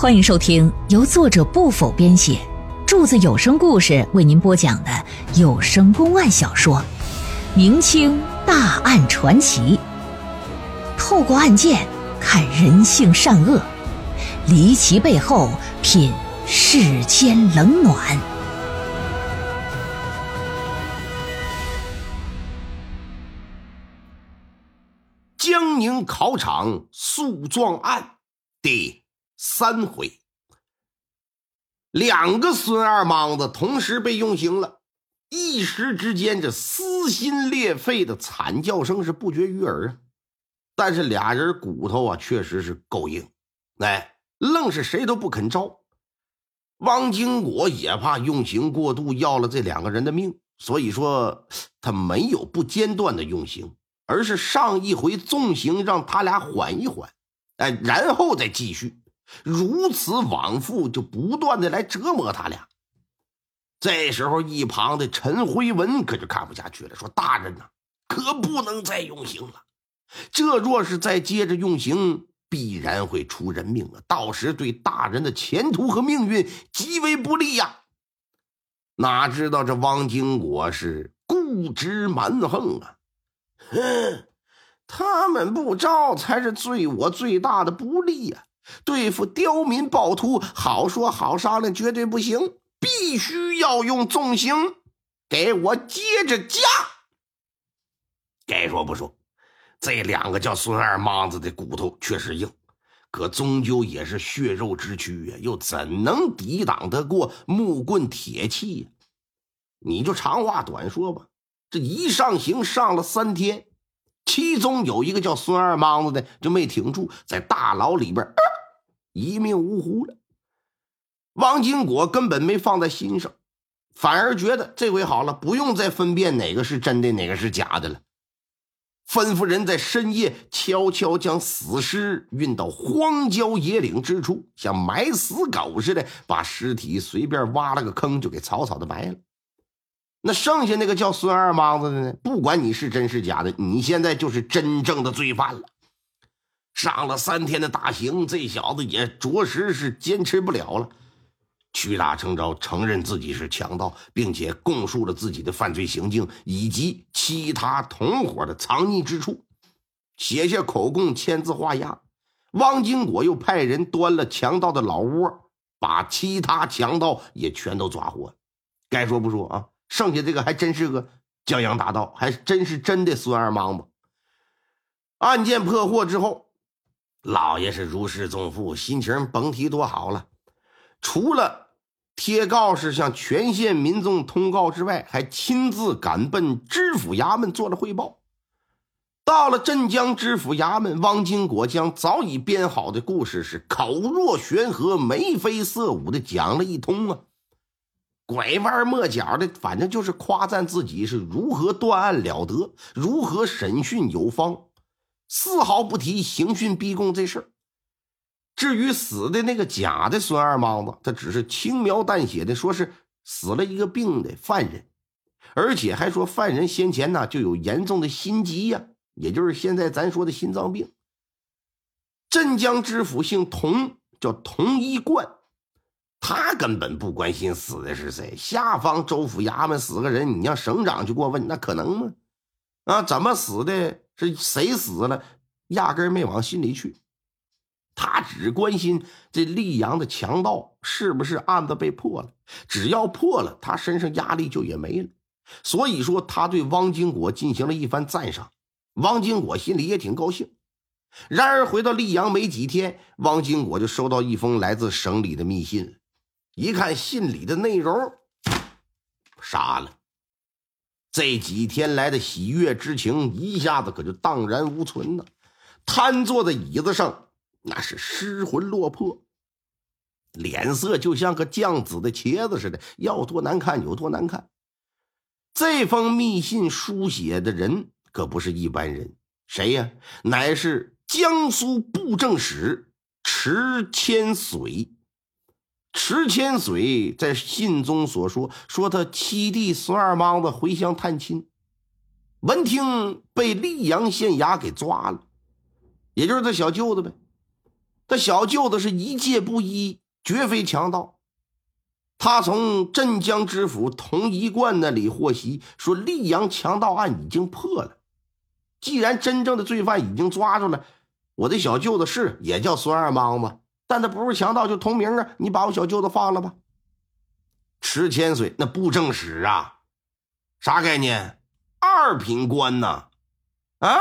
欢迎收听由作者不否编写，柱子有声故事为您播讲的有声公案小说《明清大案传奇》，透过案件看人性善恶，离奇背后品世间冷暖。江宁考场诉状案第。三回，两个孙二莽子同时被用刑了，一时之间，这撕心裂肺的惨叫声是不绝于耳啊！但是俩人骨头啊，确实是够硬，哎，愣是谁都不肯招。汪金国也怕用刑过度要了这两个人的命，所以说他没有不间断的用刑，而是上一回纵刑让他俩缓一缓，哎，然后再继续。如此往复，就不断的来折磨他俩。这时候，一旁的陈辉文可就看不下去了，说：“大人呐，可不能再用刑了。这若是再接着用刑，必然会出人命啊！到时对大人的前途和命运极为不利呀！”哪知道这汪金国是固执蛮横啊！哼，他们不招，才是对我最大的不利呀！对付刁民暴徒，好说好商量，绝对不行，必须要用重刑，给我接着加。该说不说，这两个叫孙二莽子的骨头确实硬，可终究也是血肉之躯呀，又怎能抵挡得过木棍铁器呀？你就长话短说吧，这一上刑上了三天，其中有一个叫孙二莽子的就没挺住，在大牢里边。一命呜呼了，王金果根本没放在心上，反而觉得这回好了，不用再分辨哪个是真的，哪个是假的了。吩咐人在深夜悄悄将死尸运到荒郊野岭之处，像埋死狗似的，把尸体随便挖了个坑就给草草的埋了。那剩下那个叫孙二莽子的呢？不管你是真是假的，你现在就是真正的罪犯了。上了三天的大刑，这小子也着实是坚持不了了。屈打成招，承认自己是强盗，并且供述了自己的犯罪行径以及其他同伙的藏匿之处，写下口供，签字画押。汪金国又派人端了强盗的老窝，把其他强盗也全都抓获。该说不说啊，剩下这个还真是个江洋大盗，还真是真的孙二莽子。案件破获之后。老爷是如释重负，心情甭提多好了。除了贴告示向全县民众通告之外，还亲自赶奔知府衙门做了汇报。到了镇江知府衙门，汪金国将早已编好的故事是口若悬河、眉飞色舞的讲了一通啊，拐弯抹角的，反正就是夸赞自己是如何断案了得，如何审讯有方。丝毫不提刑讯逼供这事儿。至于死的那个假的孙二莽子，他只是轻描淡写的说是死了一个病的犯人，而且还说犯人先前呢就有严重的心疾呀，也就是现在咱说的心脏病。镇江知府姓童，叫童一贯，他根本不关心死的是谁。下方州府衙门死个人，你让省长去过问，那可能吗？啊，怎么死的？是谁死了？压根没往心里去，他只关心这溧阳的强盗是不是案子被破了。只要破了，他身上压力就也没了。所以说，他对汪金国进行了一番赞赏。汪金国心里也挺高兴。然而回到溧阳没几天，汪金国就收到一封来自省里的密信。一看信里的内容，傻了。这几天来的喜悦之情一下子可就荡然无存了，瘫坐在椅子上，那是失魂落魄，脸色就像个酱紫的茄子似的，要多难看有多难看。这封密信书写的人可不是一般人，谁呀？乃是江苏布政使池千水。池千水在信中所说：“说他七弟孙二莽子回乡探亲，闻听被溧阳县衙给抓了，也就是他小舅子呗。他小舅子是一介布衣，绝非强盗。他从镇江知府童一贯那里获悉，说溧阳强盗案已经破了。既然真正的罪犯已经抓住了，我的小舅子是也叫孙二莽子，但他不是强盗，就同名啊！你把我小舅子放了吧。池千岁那布政使啊，啥概念？二品官呐，啊，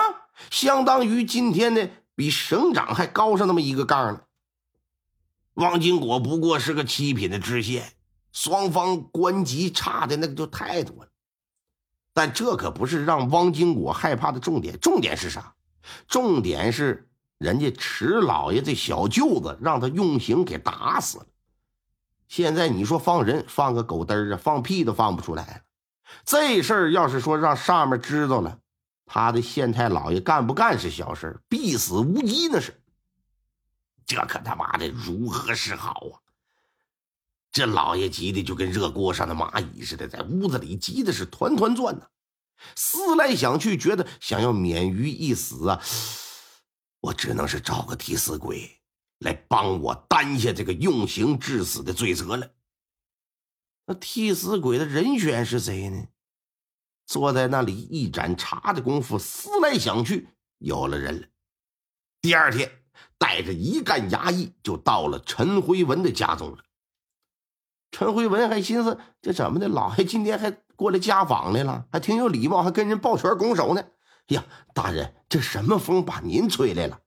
相当于今天的比省长还高上那么一个杠呢。汪金国不过是个七品的知县，双方官级差的那个就太多了。但这可不是让汪金国害怕的重点，重点是啥？重点是人家池老爷这小舅子让他用刑给打死了。现在你说放人放个狗嘚儿啊，放屁都放不出来。这事儿要是说让上面知道了，他的县太老爷干不干是小事必死无疑那是。这可他妈的如何是好啊？这老爷急的就跟热锅上的蚂蚁似的，在屋子里急的是团团转呢。思来想去，觉得想要免于一死啊，我只能是找个替死鬼来帮我担下这个用刑致死的罪责了。那替死鬼的人选是谁呢？坐在那里一盏茶的功夫，思来想去，有了人了。第二天，带着一干衙役就到了陈辉文的家中了。陈辉文还寻思：这怎么的？老爷今天还过来家访来了，还挺有礼貌，还跟人抱拳拱手呢。呀，大人，这什么风把您吹来了？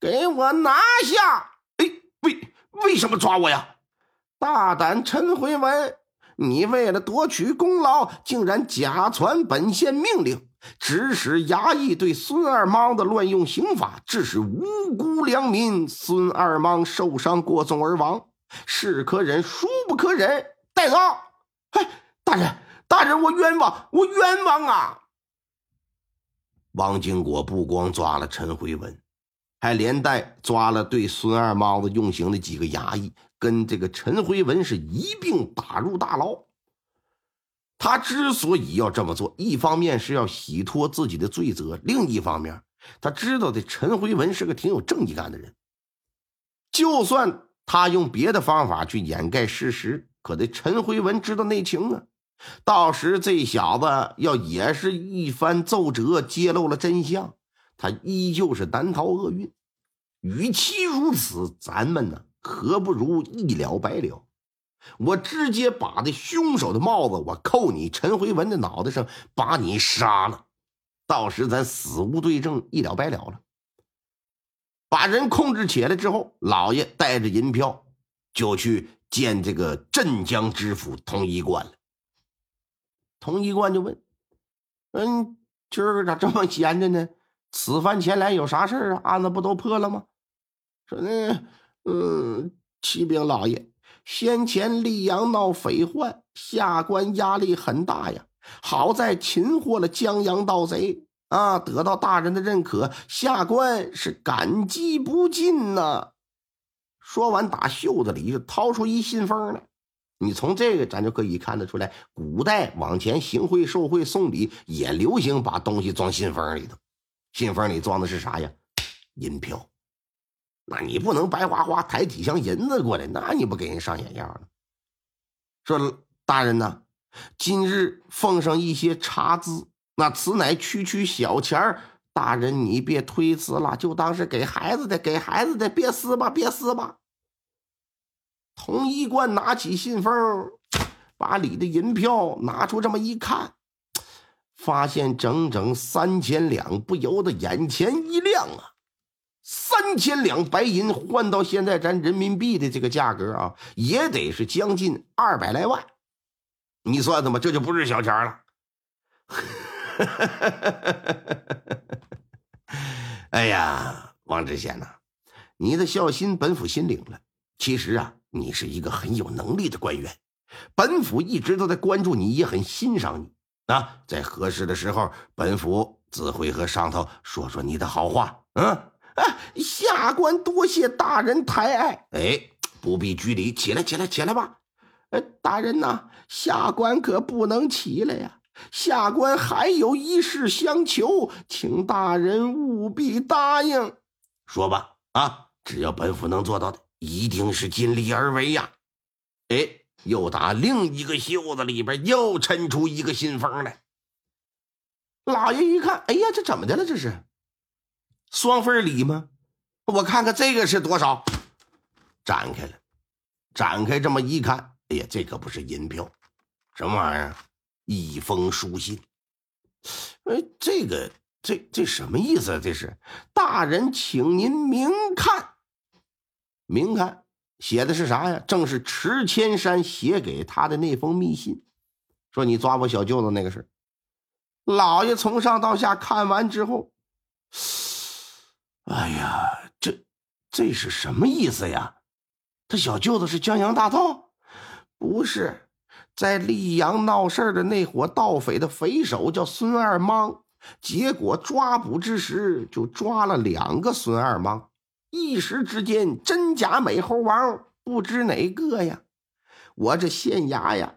给我拿下！哎，为为什么抓我呀？大胆陈回文！你为了夺取功劳，竟然假传本县命令，指使衙役对孙二莽的乱用刑法，致使无辜良民孙二莽受伤过重而亡，是可忍，孰不可忍！带走！哎，大人，大人，我冤枉，我冤枉啊！王金国不光抓了陈辉文，还连带抓了对孙二猫子用刑的几个衙役。跟这个陈辉文是一并打入大牢。他之所以要这么做，一方面是要洗脱自己的罪责，另一方面他知道的陈辉文是个挺有正义感的人。就算他用别的方法去掩盖事实，可这陈辉文知道内情啊。到时这小子要也是一番奏折，揭露了真相，他依旧是难逃厄运。与其如此，咱们呢？何不如一了百了？我直接把这凶手的帽子我扣你陈辉文的脑袋上，把你杀了，到时咱死无对证，一了百了了。把人控制起来之后，老爷带着银票就去见这个镇江知府童一贯了。童一贯就问：“嗯，今儿个咋这么闲着呢？此番前来有啥事啊？案子不都破了吗？”说那。嗯，启禀老爷，先前溧阳闹匪患，下官压力很大呀。好在擒获了江洋盗贼啊，得到大人的认可，下官是感激不尽呐。说完，打袖子里就掏出一信封来。你从这个咱就可以看得出来，古代往前行贿受贿送礼也流行把东西装信封里头。信封里装的是啥呀？银票。那你不能白花花抬几箱银子过来，那你不给人上眼药了？说大人呐，今日奉上一些茶资，那此乃区区小钱儿，大人你别推辞了，就当是给孩子的，给孩子的，别撕吧，别撕吧。童一贯拿起信封，把里的银票拿出，这么一看，发现整整三千两，不由得眼前一亮啊！三千两白银换到现在咱人民币的这个价格啊，也得是将近二百来万。你算算吧，这就不是小钱了。哎呀，王知县呐，你的孝心本府心领了。其实啊，你是一个很有能力的官员，本府一直都在关注你，也很欣赏你啊。在合适的时候，本府自会和上头说说你的好话。嗯。啊，下官多谢大人抬爱。哎，不必拘礼，起来，起来，起来吧。呃，大人呐，下官可不能起来呀。下官还有一事相求，请大人务必答应。说吧，啊，只要本府能做到的，一定是尽力而为呀！哎，又打另一个袖子里边又抻出一个信封来。老爷一看，哎呀，这怎么的了？这是双份礼吗？我看看这个是多少？展开了，展开这么一看，哎呀，这可不是银票，什么玩意儿？一封书信。哎，这个，这这什么意思？这是大人，请您明看。明看写的是啥呀？正是池千山写给他的那封密信，说你抓我小舅子那个事老爷从上到下看完之后，哎呀，这这是什么意思呀？他小舅子是江洋大盗？不是，在溧阳闹事的那伙盗匪的匪首叫孙二莽，结果抓捕之时就抓了两个孙二莽。一时之间，真假美猴王不知哪个呀！我这县衙呀，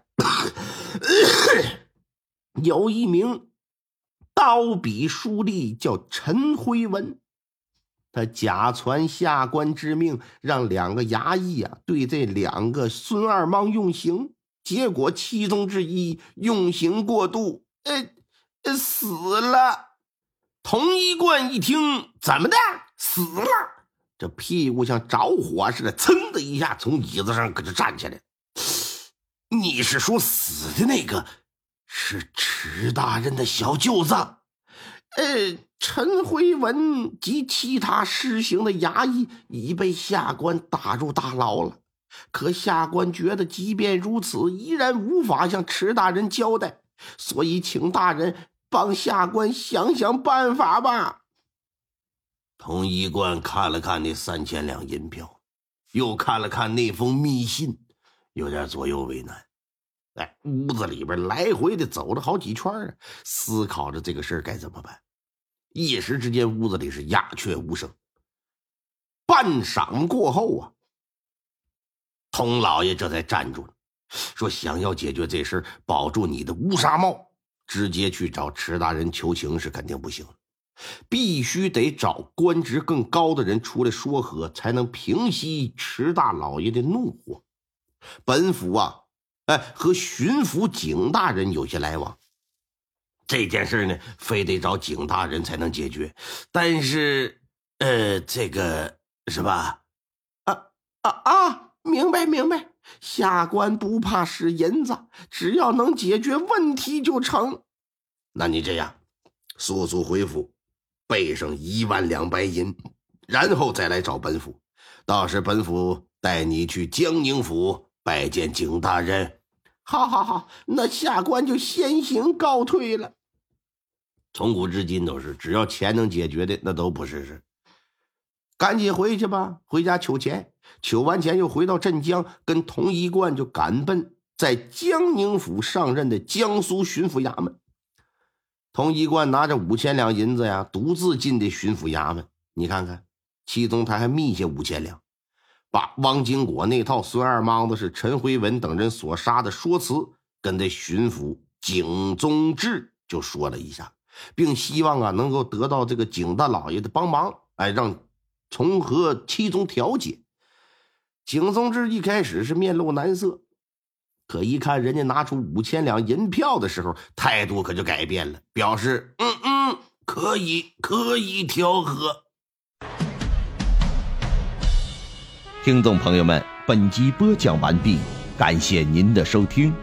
有一名刀笔书吏叫陈辉文，他假传下官之命，让两个衙役啊对这两个孙二莽用刑，结果其中之一用刑过度，呃，死了。童一贯一听，怎么的？死了？这屁股像着火似的，噌的一下从椅子上可就站起来。你是说死的那个是池大人的小舅子？呃，陈辉文及其他施行的衙役已被下官打入大牢了。可下官觉得，即便如此，依然无法向池大人交代，所以请大人帮下官想想办法吧。童一贯看了看那三千两银票，又看了看那封密信，有点左右为难。哎，屋子里边来回的走了好几圈啊，思考着这个事儿该怎么办。一时之间，屋子里是鸦雀无声。半晌过后啊，童老爷这才站住了，说：“想要解决这事保住你的乌纱帽，直接去找池大人求情是肯定不行。”必须得找官职更高的人出来说和，才能平息池大老爷的怒火。本府啊，哎，和巡抚景大人有些来往，这件事呢，非得找景大人才能解决。但是，呃，这个是吧？啊啊啊！明白明白，下官不怕使银子，只要能解决问题就成。那你这样，速速回府。备上一万两白银，然后再来找本府。到时本府带你去江宁府拜见景大人。好，好，好，那下官就先行告退了。从古至今都是，只要钱能解决的，那都不是事。赶紧回去吧，回家取钱。取完钱又回到镇江，跟童一贯就赶奔在江宁府上任的江苏巡抚衙门。童一贯拿着五千两银子呀，独自进的巡抚衙门。你看看，其中他还密下五千两，把汪金果那套孙二莽子是陈辉文等人所杀的说辞，跟这巡抚景宗志就说了一下，并希望啊能够得到这个景大老爷的帮忙，哎，让从和其中调解。景宗志一开始是面露难色。可一看人家拿出五千两银票的时候，态度可就改变了，表示嗯嗯，可以可以调和。听众朋友们，本集播讲完毕，感谢您的收听。